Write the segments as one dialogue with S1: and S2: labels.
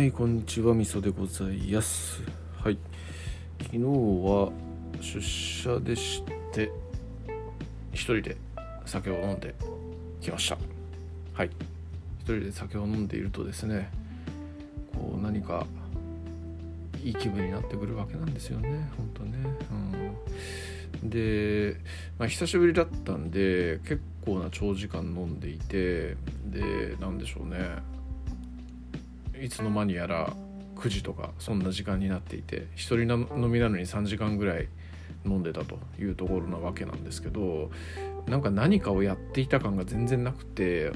S1: はい、こんにちは、みそでございます。はい、昨日は出社でして、一人で酒を飲んできました。はい、一人で酒を飲んでいるとですね、こう何かいい気分になってくるわけなんですよね、本当ね。うん、で、まあ、久しぶりだったんで、結構な長時間飲んでいて、で、なんでしょうね。いつの間にやら9時とかそんな時間になっていて一人飲みなのに3時間ぐらい飲んでたというところなわけなんですけどなんか何かをやっていた感が全然なくて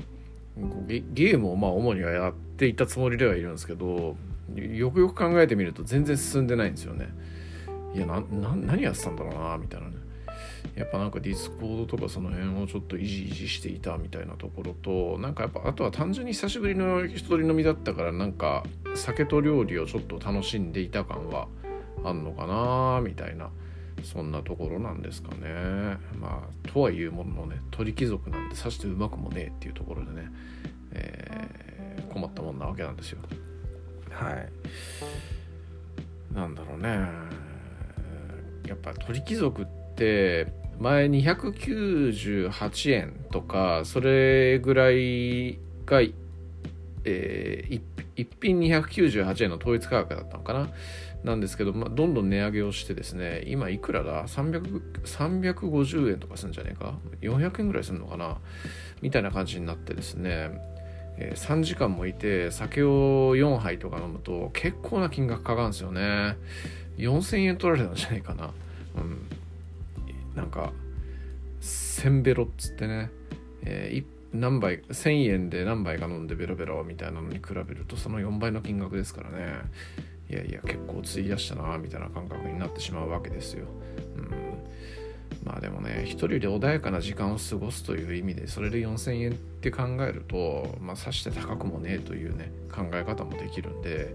S1: ゲームをまあ主にはやっていたつもりではいるんですけどよくよく考えてみると全然進んでないんですよね。いや何やってたんだろうなみたいなね。やっぱなんかディスコードとかその辺をちょっといじいじしていたみたいなところとなんかやっぱあとは単純に久しぶりの一人飲みだったからなんか酒と料理をちょっと楽しんでいた感はあんのかなみたいなそんなところなんですかね。まあとはいうもののね鳥貴族なんでさしてうまくもねえっていうところでね、えー困ったもんなわけなんですよ。はい。なんだろうね。やっぱ鳥貴族って前298円とかそれぐらいが、えー、1品298円の統一価格だったのかな？なんですけど、まあ、どんどん値上げをしてですね今いくらだ？350円とかするんじゃねえか？400円ぐらいするのかな？みたいな感じになってですね、えー、3時間もいて酒を4杯とか飲むと結構な金額かかるんですよね。4000円取られたんじゃないかな？うん。なんか1000ベロっつってね、えー、何杯1000円で何杯か飲んでベロベロみたいなのに比べるとその4倍の金額ですからね。いやいや結構費やしたなみたいな感覚になってしまうわけですよ、うん、まあでもね一人で穏やかな時間を過ごすという意味でそれで4000円って考えるとまあさして高くもねえというね考え方もできるんで、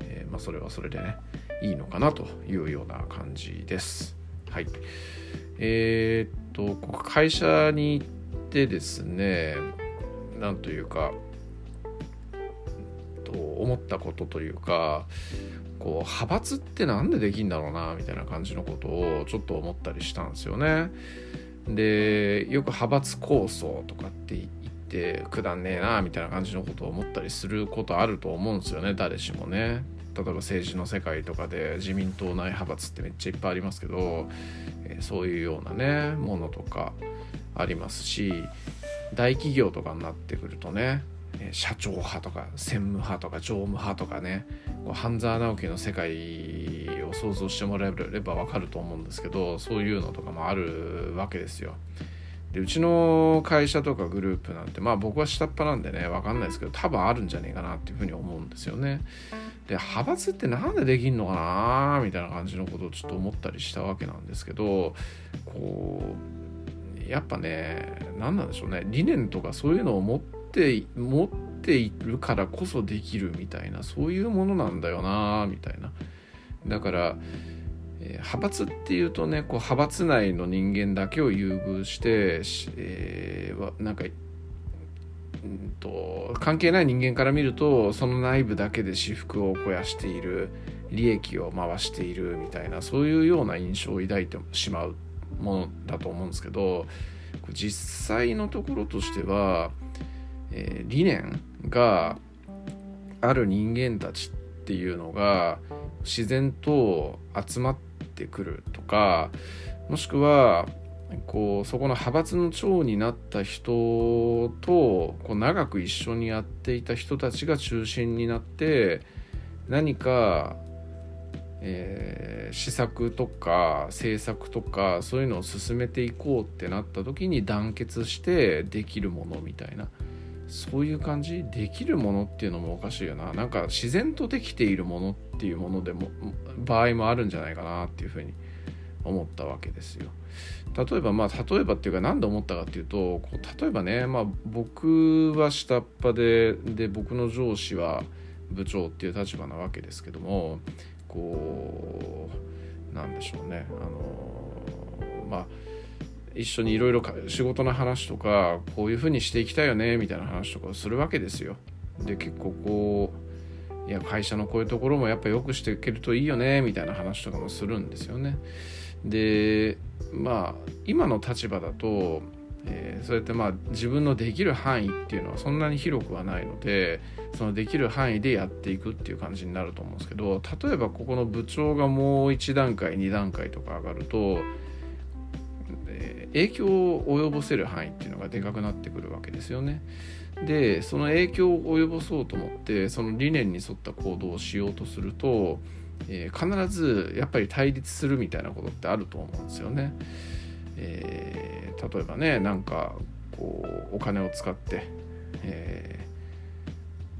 S1: えー、まあそれはそれでねいいのかなというような感じです。はいえー、っと会社に行ってですねなんというかと思ったことというかこう派閥ってなんでできんだろうなみたいな感じのことをちょっと思ったりしたんですよね。でよく派閥構想とかって言ってくだんねえなみたいな感じのことを思ったりすることあると思うんですよね誰しもね。例えば政治の世界とかで自民党内派閥ってめっちゃいっぱいありますけど、え、そういうようなねものとかありますし大企業とかになってくるとね社長派とか専務派とか常務派とかね半沢直樹の世界を想像してもらえれば分かると思うんですけどそういうのとかもあるわけですよ。でうちの会社とかグループなんてまあ僕は下っ端なんでね分かんないですけど多分あるんじゃねえかなっていうふうに思うんですよね。で派閥ってなんでできんのかなみたいな感じのことをちょっと思ったりしたわけなんですけどこうやっぱね何なんでしょうね。理念とかそういうのを持って持っているからこそできるみたいなそういうものなんだよなみたいな。だから、派閥っていうとねこう派閥内の人間だけを優遇して、えー、なんかうんと関係ない人間から見るとその内部だけで私腹を肥やしている利益を回しているみたいなそういうような印象を抱いてしまうものだと思うんですけど実際のところとしては、えー、理念がある人間たちっていうのが自然と集まってくるとかもしくはこうそこの派閥の長になった人とこう長く一緒にやっていた人たちが中心になって何か、えー、施策とか政策とかそういうのを進めていこうってなった時に団結してできるものみたいな。そういう感じ？できるものっていうのもおかしいよな。なんか自然とできているものっていうものでも場合もあるんじゃないかなっていうふうに思ったわけですよ。例えばまあ例えばっていうか何で思ったかっていうとこう例えばね、まあ、僕は下っ端でで僕の上司は部長っていう立場なわけですけどもこうなんでしょうねあのまあ一緒にいろいろ仕事の話とかこういうふうにしていきたいよねみたいな話とかをするわけですよ。で結構こういや会社のこういうところもやっぱ良くしていけるといいよねみたいな話とかもするんですよね。でまあ今の立場だと、えー、そうやってまあ自分のできる範囲っていうのはそんなに広くはないのでそのできる範囲でやっていくっていう感じになると思うんですけど例えばここの部長がもう1段階2段階とか上がると、影響を及ぼせる範囲っていうのがでかくなってくるわけですよね。でその影響を及ぼそうと思ってその理念に沿った行動をしようとすると、えー、必ずやっぱり対立するみたいなことってあると思うんですよね。えー、例えばねなんかこうお金を使って、え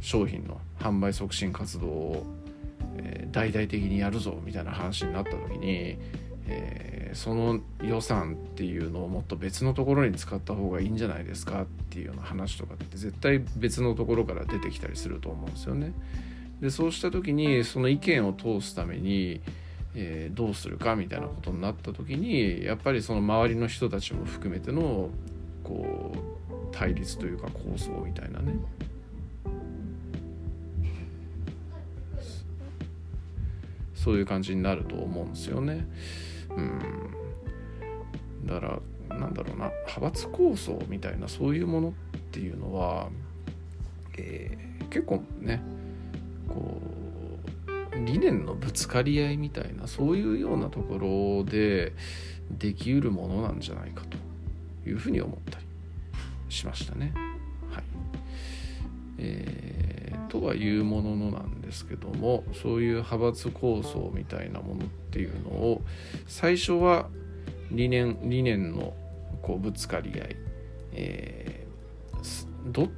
S1: ー、商品の販売促進活動を、え、大々的にやるぞみたいな話になった時に、えー、その予算っていうのをもっと別のところに使った方がいいんじゃないですかっていうような話とかって絶対別のところから出てきたりすると思うんですよね。でそうした時にその意見を通すために、えー、どうするかみたいなことになった時にやっぱりその周りの人たちも含めてのこう対立というか構想みたいなねそういう感じになると思うんですよね。うん。だからなんだろうな。派閥構想みたいなそういうものっていうのは、えー、結構ねこう理念のぶつかり合いみたいなそういうようなところでできうるものなんじゃないかというふうに思ったりしましたね。はい。えー、とはいうもののなんですけどもそういう派閥構想みたいなものっていうのを最初は理念理念のこうぶつかり合い、えー、ど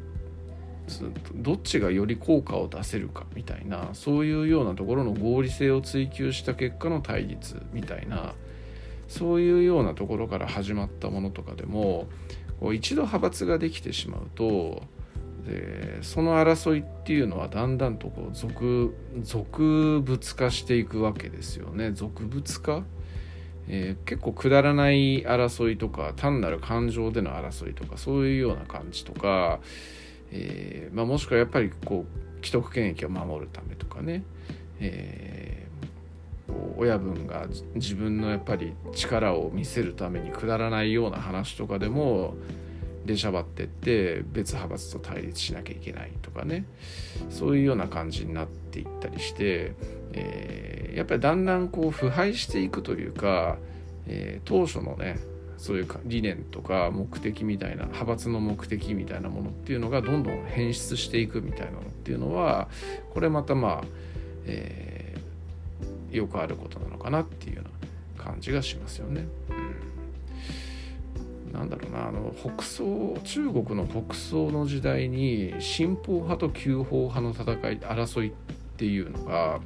S1: どっちがより効果を出せるかみたいなそういうようなところの合理性を追求した結果の対立みたいなそういうようなところから始まったものとかでも一度派閥ができてしまうとでその争いっていうのはだんだんとこう俗俗物化していくわけですよね。俗物化？えー、結構くだらない争いとか単なる感情での争いとかそういうような感じとか、えーまあ、もしくはやっぱりこう既得権益を守るためとかね、えー、親分が自分のやっぱり力を見せるためにくだらないような話とかでも出しゃばってって別派閥と対立しなきゃいけないとかねそういうような感じになっていったりして、えー、やっぱりだんだんこう腐敗していくというか、えー、当初のねそういう理念とか目的みたいな派閥の目的みたいなものっていうのがどんどん変質していくみたいなのっていうのはこれまたまあ、えー、よくあることなのかなっていうような感じがしますよね。なんだろうなあの北宋中国の北宋の時代に新法派と旧法派の戦い争いっていうのが、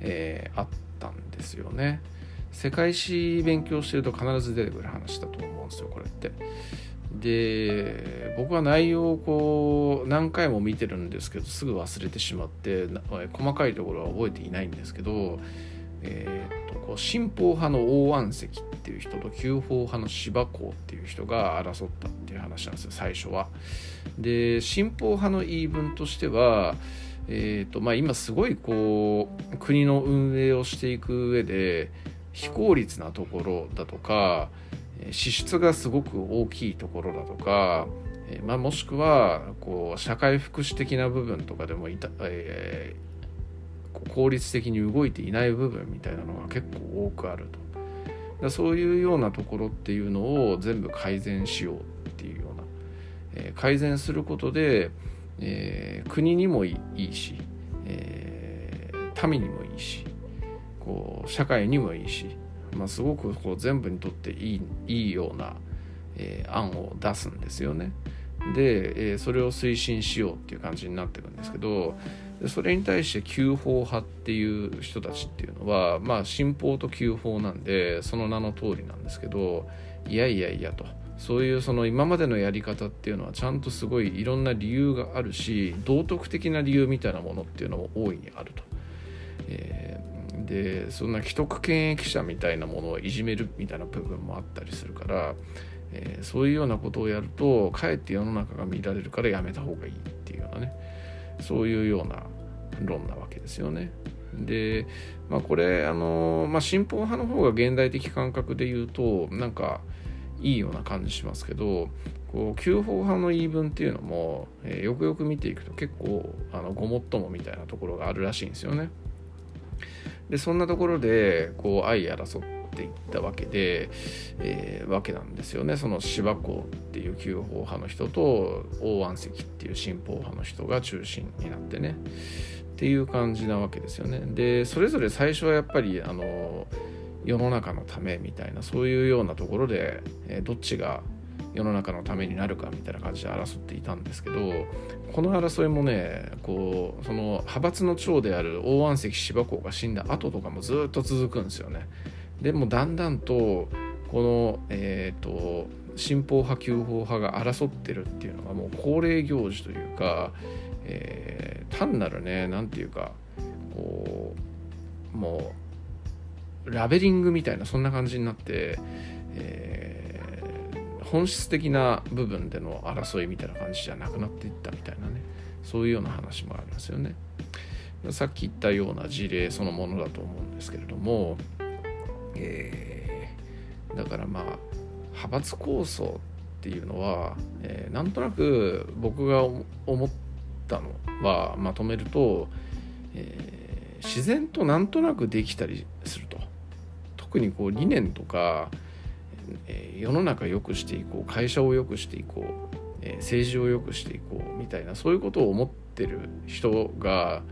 S1: えー、あったんですよね。世界史勉強してると必ず出てくる話だと思うんですよこれって。で僕は内容をこう何回も見てるんですけどすぐ忘れてしまって細かいところは覚えていないんですけどえーと、こう新法派の王安石っていう人と旧法派の芝公っていう人が争ったっていう話なんですよ最初は。で新法派の言い分としては、えーとまあ、今すごいこう国の運営をしていく上で非効率なところだとか支出がすごく大きいところだとか、まあ、もしくはこう社会福祉的な部分とかでもいた、えー効率的に動いていない部分みたいなのが結構多くあるとだそういうようなところっていうのを全部改善しようっていうような、えー、改善することで、えー、国にもいいし、えー、民にもいいしこう社会にもいいし、まあ、すごくこう全部にとっていいいいような、え案を出すんですよね。で、えそれを推進しようっていう感じになってるんですけどそれに対して旧法派っていう人たちっていうのはまあ新法と旧法なんでその名の通りなんですけどいやいやいやとそういうその今までのやり方っていうのはちゃんとすごいいろんな理由があるし道徳的な理由みたいなものっていうのも大いにあると。えー、でそんな既得権益者みたいなものをいじめるみたいな部分もあったりするから、えー、そういうようなことをやるとかえって世の中が乱れるからやめた方がいいっていうようなねそういうような論なわけですよね。で、まあ、これあの、まあ、進歩派の方が現代的感覚で言うとなんかいいような感じしますけどこう旧法派の言い分っていうのも、えー、よくよく見ていくと結構あのごもっともみたいなところがあるらしいんですよね。でそんなところでこう相争っっていったわけで、えー、わけなんですよねその芝公っていう旧法派の人と大安石っていう新法派の人が中心になってねっていう感じなわけですよね。でそれぞれ最初はやっぱりあの世の中のためみたいなそういうようなところで、えー、どっちが世の中のためになるかみたいな感じで争っていたんですけどこの争いもねこうその派閥の長である大安石芝公が死んだ後とかもずっと続くんですよね。でもだんだんとこの、えーと、新法派旧法派が争ってるっていうのがもう恒例行事というか、えー、単なるね何て言うかこうもうラベリングみたいなそんな感じになって、えー本質的な部分での争いみたいな感じじゃなくなっていったみたいなねそういうような話もありますよね。さっき言ったような事例そのものだと思うんですけれども、えー、だからまあ派閥構想っていうのは、えー、なんとなく僕が思ったのはまとめると、えー、自然となんとなくできたりすると。特にこう理念とか、えー、世の中良くしていこう会社を良くしていこう、えー、政治を良くしていこうみたいなそういうことを思ってる人が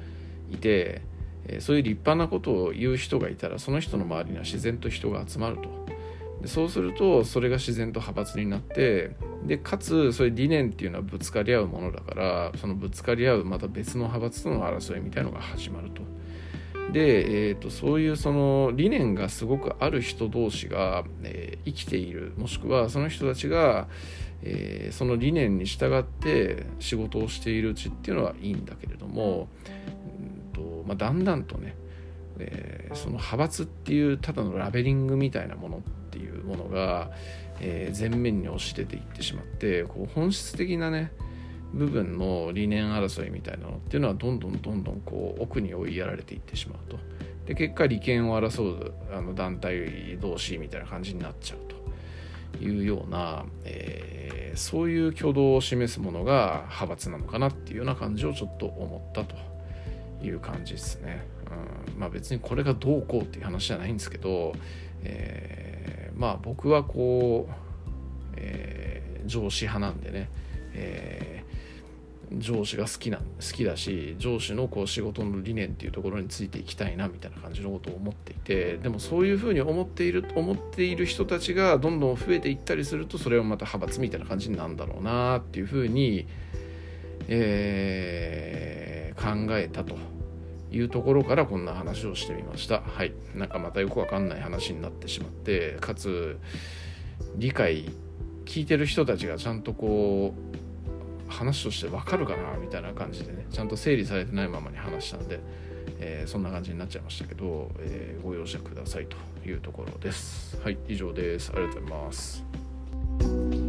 S1: いて、え、そういう立派なことを言う人がいたらその人の周りには自然と人が集まると。でそうするとそれが自然と派閥になってでかつそういう理念っていうのはぶつかり合うものだからそのぶつかり合うまた別の派閥との争いみたいのが始まると。で、えーと、そういうその理念がすごくある人同士が、えー、生きているもしくはその人たちが、えー、その理念に従って仕事をしているうちっていうのはいいんだけれども、まあ、だんだんとね、えー、その派閥っていうただのラベリングみたいなものっていうものが、え前面に押し出ていってしまってこう本質的なね部分の理念争いみたいなのっていうのはどんどんどんどんこう奥に追いやられていってしまうと。で結果利権を争うあの団体同士みたいな感じになっちゃうと。いうような、えー、そういう挙動を示すものが派閥なのかなっていうような感じをちょっと思ったと。いう感じですね。うん、まあ別にこれがどうこうっていう話じゃないんですけど、えー、まあ僕はこう、えー、上司派なんでね、え上司が好きな好きだし上司のこう仕事の理念っていうところについていきたいなみたいな感じのことを思っていてでもそういうふうに思っている思っている人たちがどんどん増えていったりするとそれはまた派閥みたいな感じになるんだろうなっていうふうに思、えー、考えたというところからこんな話をしてみました。はい。なんかまたよくわかんない話になってしまってかつ理解聞いてる人たちがちゃんとこう話としてわかるかなみたいな感じでねちゃんと整理されてないままに話したんで、えー、そんな感じになっちゃいましたけど、えー、ご容赦くださいというところです。はい。以上です。ありがとうございます。